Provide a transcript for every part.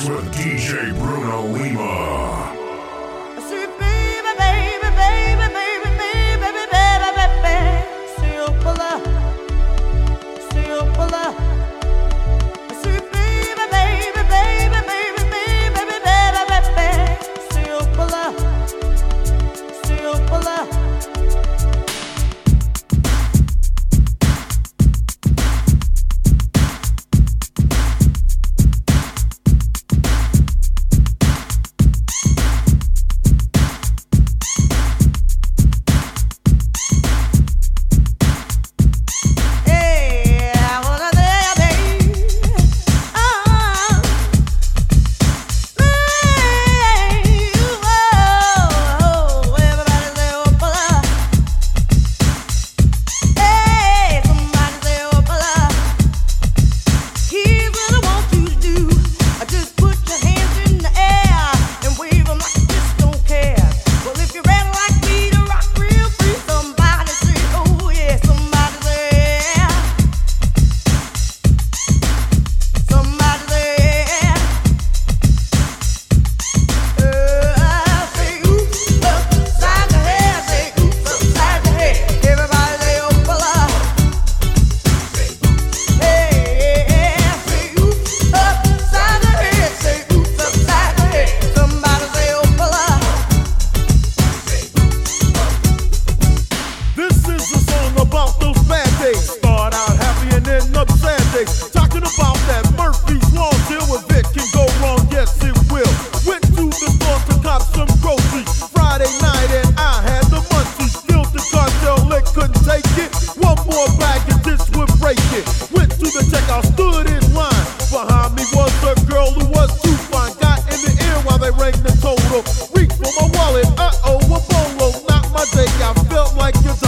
with DJ Bruno Lima. rang the total. Reach for my wallet, Uh oh, a bolo. Not my day, I felt like it's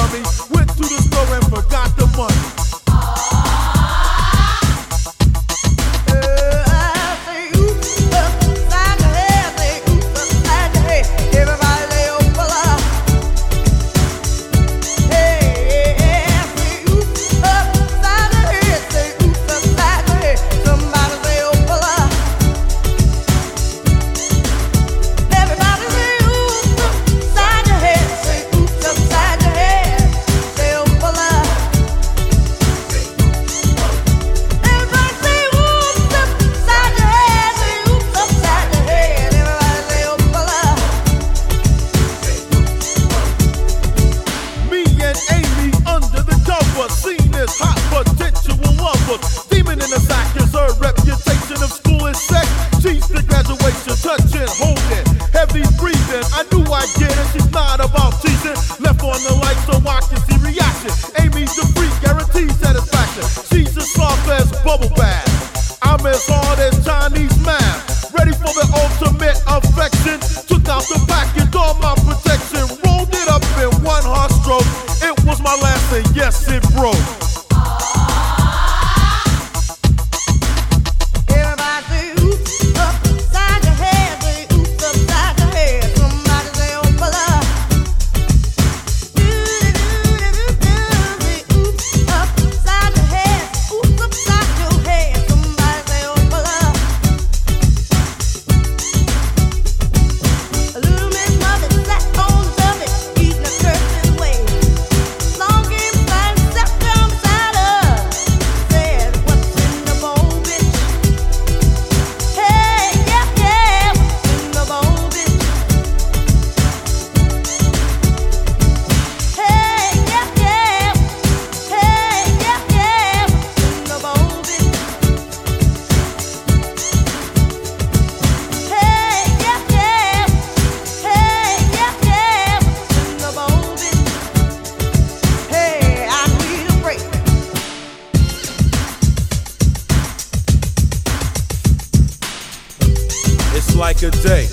a day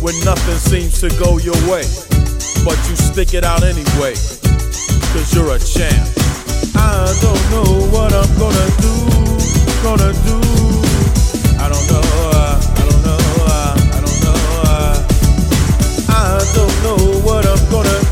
when nothing seems to go your way, but you stick it out anyway, cause you're a champ. I don't know what I'm gonna do, gonna do. I don't know, I, I don't know, I, I don't know. I. I don't know what I'm gonna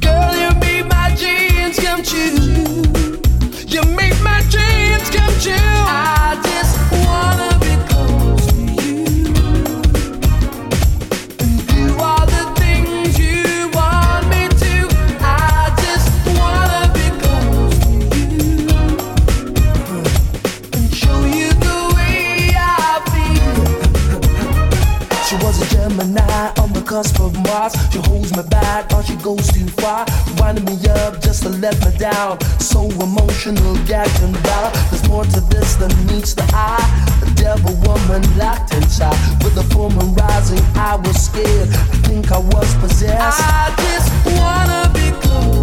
Girl, you be my come true. goes too far. Winding me up just to let me down. So emotional, gagging down. There's more to this than meets the eye. The devil woman locked inside. With the full moon rising, I was scared. I think I was possessed. I just wanna be close.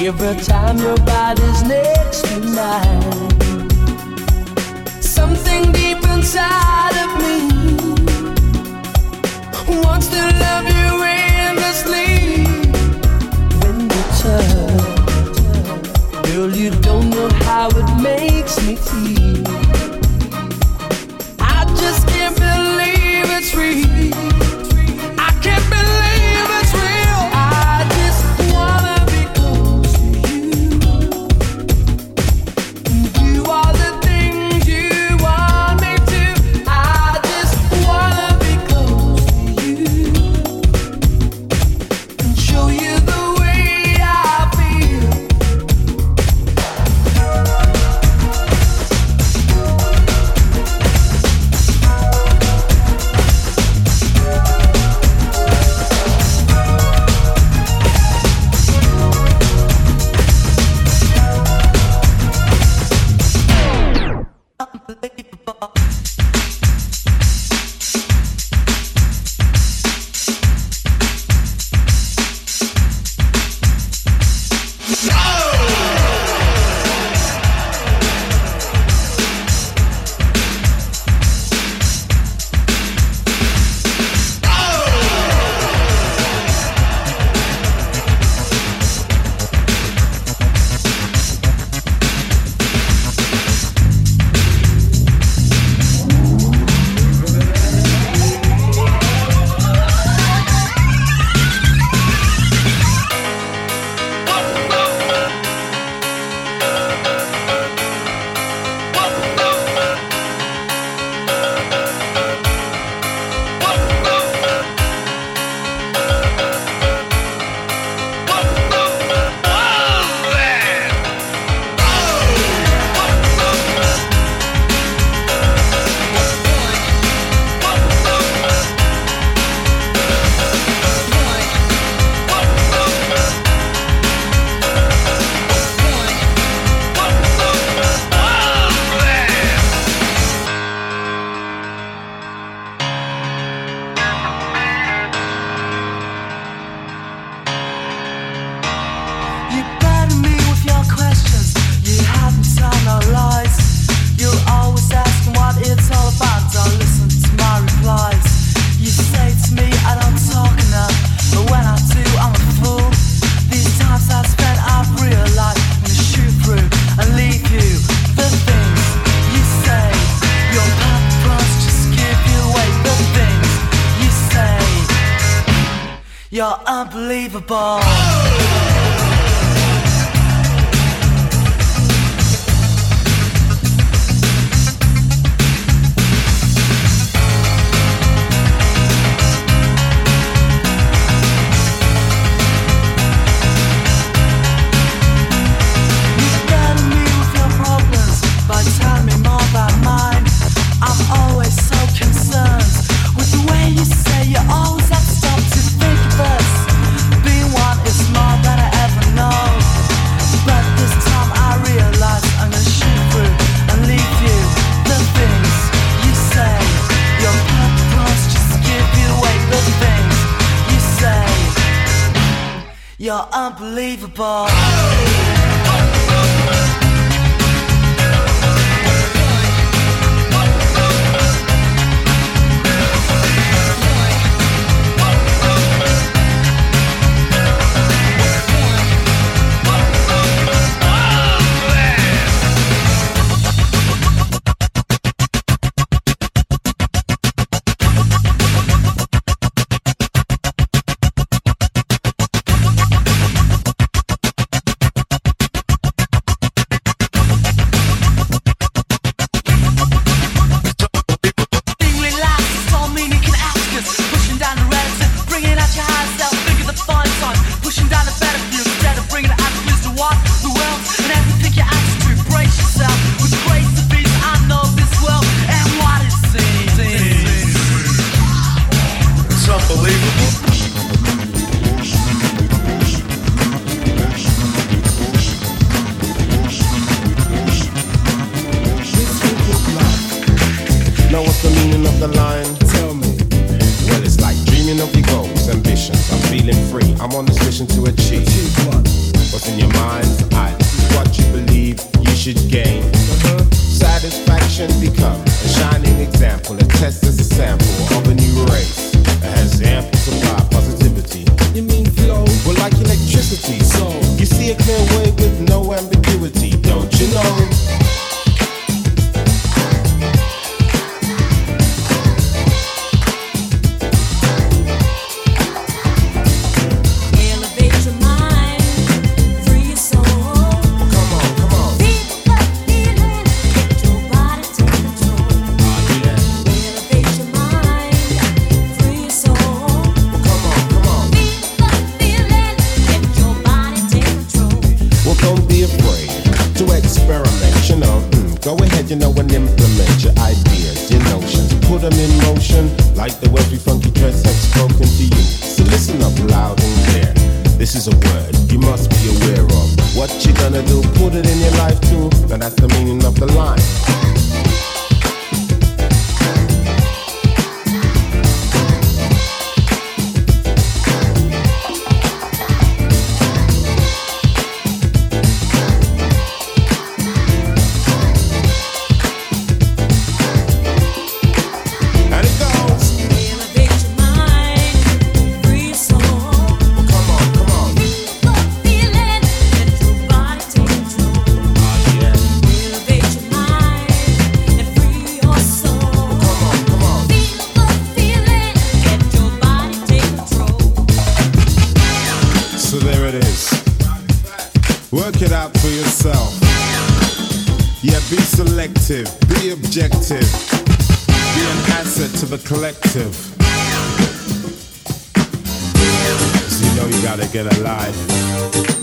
Every time your body's next to mine, something deep inside of me wants to love you endlessly. When you touch, girl, you don't know how it makes me feel. Unbelievable. Unbelievable. afraid to experiment, you know. Mm, go ahead, you know, and implement your ideas, your notions. Put them in motion like the every funky dress have spoken to you. So listen up loud and clear. This is a word you must be aware of. What you gonna do? Put it in your life too. Now that's the meaning of the line. the collective. So you know you gotta get alive.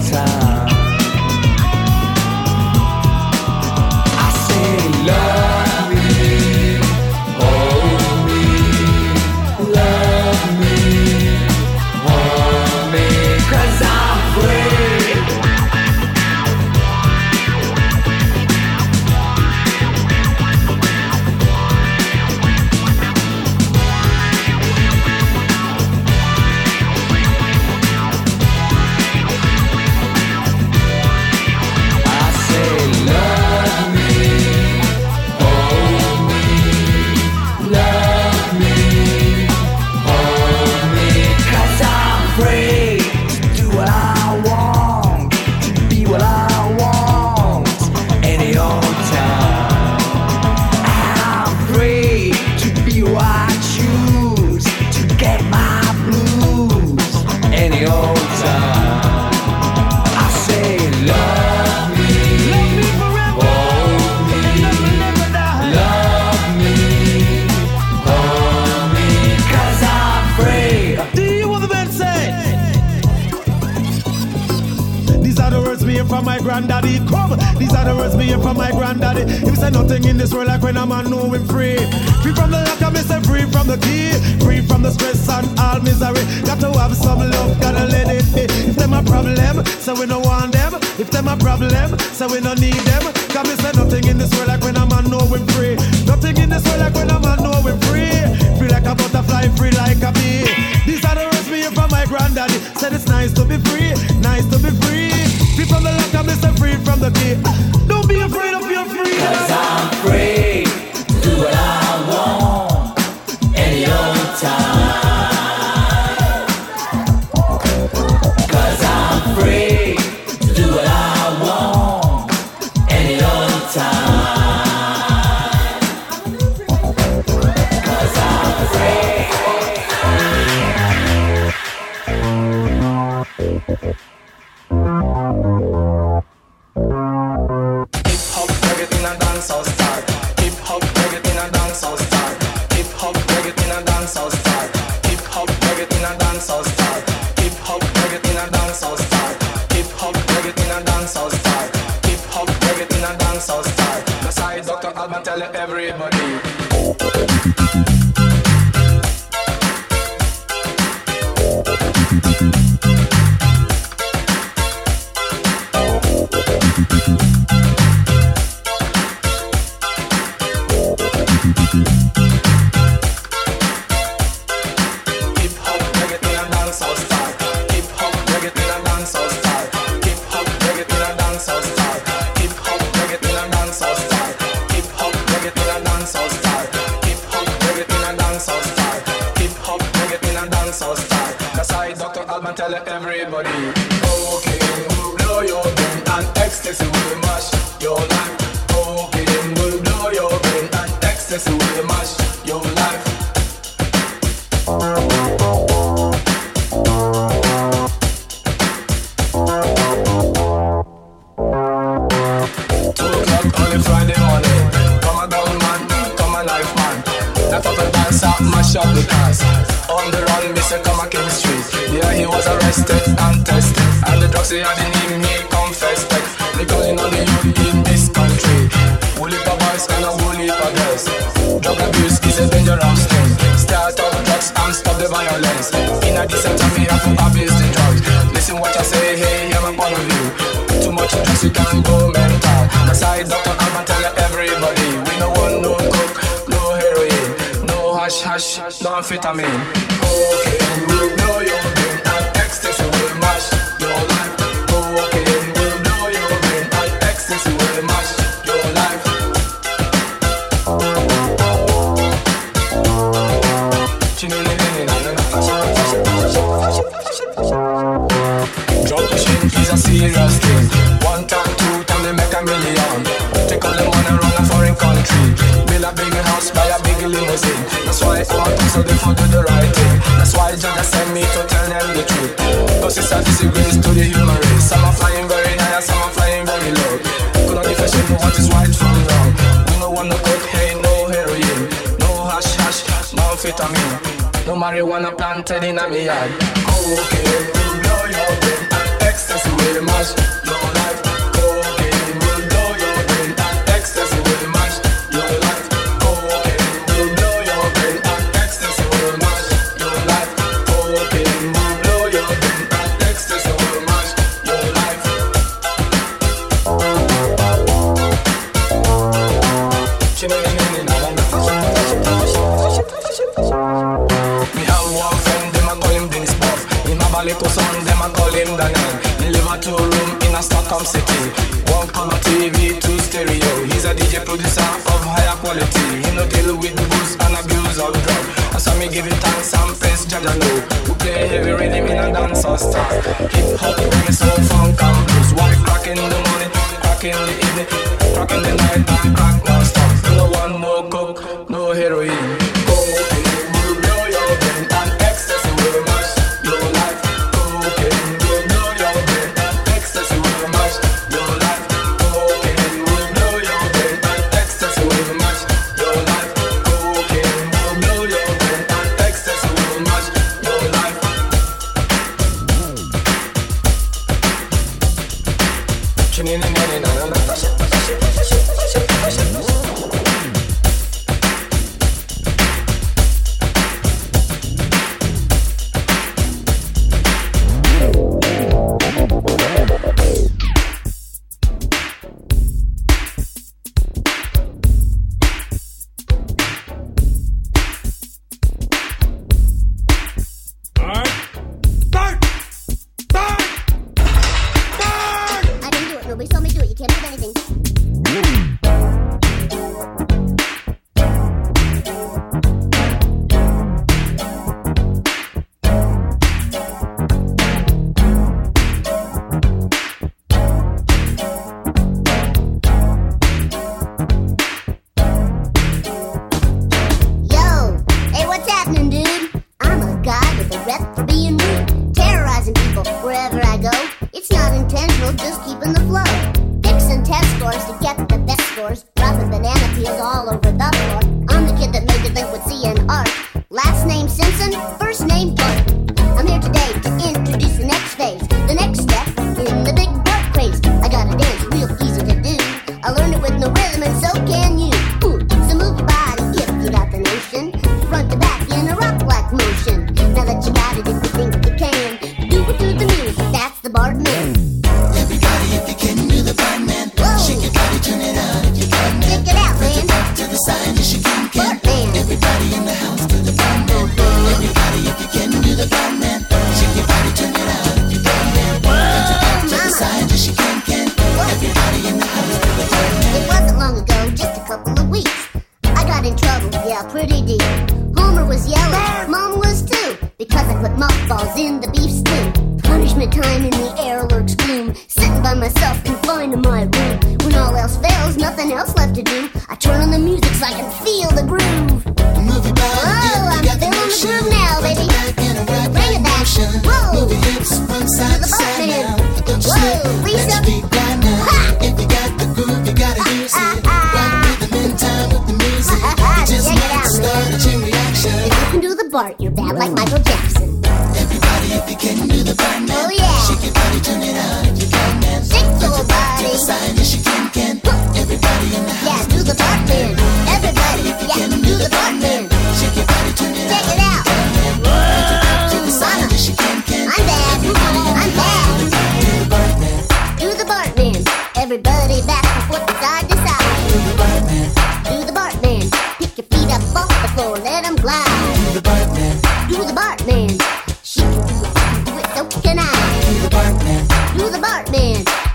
time. from my granddaddy. Come, these are the words me hear from my granddaddy. Him say nothing in this world like when a man know him free. Free from the lock, I miss him free from the key, free from the stress and all misery. Got to have some love, gotta let it be. If them a problem, so we no want them. If them a problem, so we no need them. Cause me say nothing in this world like when a man know him free. Nothing in this world like when a man know him free. Feel like a butterfly, free like a bee. These are the words me hear from my granddaddy. Said it's nice to be free, nice to be free. Free from the lock, I'm and free from the fear. Don't be afraid of your freedom. Cause I'm free Do what I. everybody. say I didn't even need Confess, first text. Because you know the youth in this country. Whole heap of boys and a whole heap of girls. Drug abuse is a dangerous thing. Start up drugs and stop the violence. In a decent time we have to abuse the drugs. Listen what I say, hey, I'm a part of you. Too much drugs you can go mental. That's I, Dr. Alban tell everybody. We no want no coke, no heroin. No hash hash, no amphetamine. Okay, we know you're big limousine. That's why I talk so therefore do the right thing. That's why Jaja sent me to tell them the truth. it's a disagrees to the human race. Some are flying very high, some are flying very low. Could not differentiate what is right from wrong. We no want no cocaine, no heroin, no hash hash, no amphetamine, no marijuana planted in a yard. Cocaine, blow your brain, ecstasy will mash your life. two room in a Stockholm city. One color TV, two stereo. He's a DJ producer of higher quality. He no deal with the booze and abuse of drugs. I saw me giving thanks and praise Jaja know. We play heavy rhythm in a dance or star. Hip hop, reggae, soul, funk, and blues. One crack in the morning, crack in the evening, crack in the night, and crack non-stop. No one, no coke, no heroin.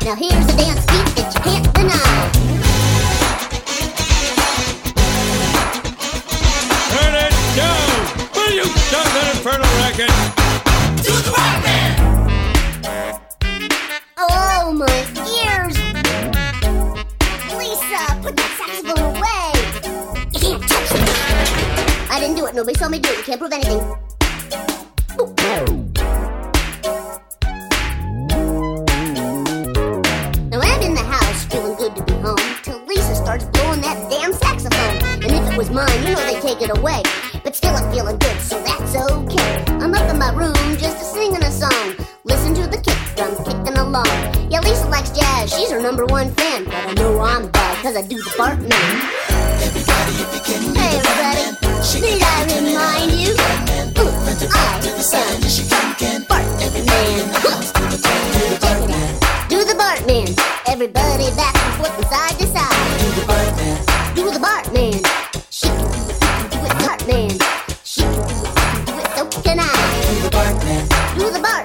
Now here's a dance beat that you can't deny. Turn it down! Will you stop that infernal racket? Do the rock man! Oh, my ears! Lisa, put that saxophone away! You can't touch it! I didn't do it. Nobody saw me do it. You can't prove anything.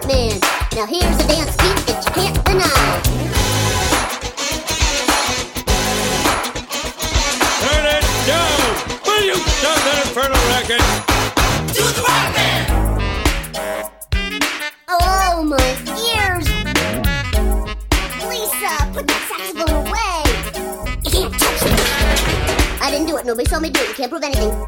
man. Now here's a dance beat that you can't deny. Turn it down! Will you stop that infernal racket? Do the rock band! Oh, my ears! Lisa, put that saxophone away! You can't touch it! I didn't do it. Nobody saw me do it. You can't prove anything.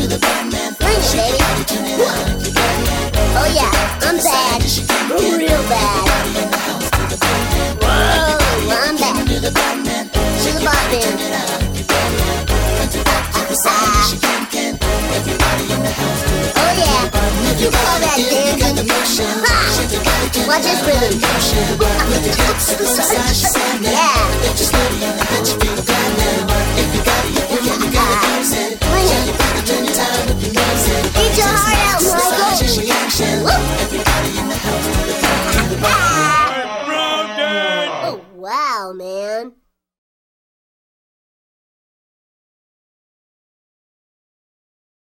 Watch this rhythm. yeah.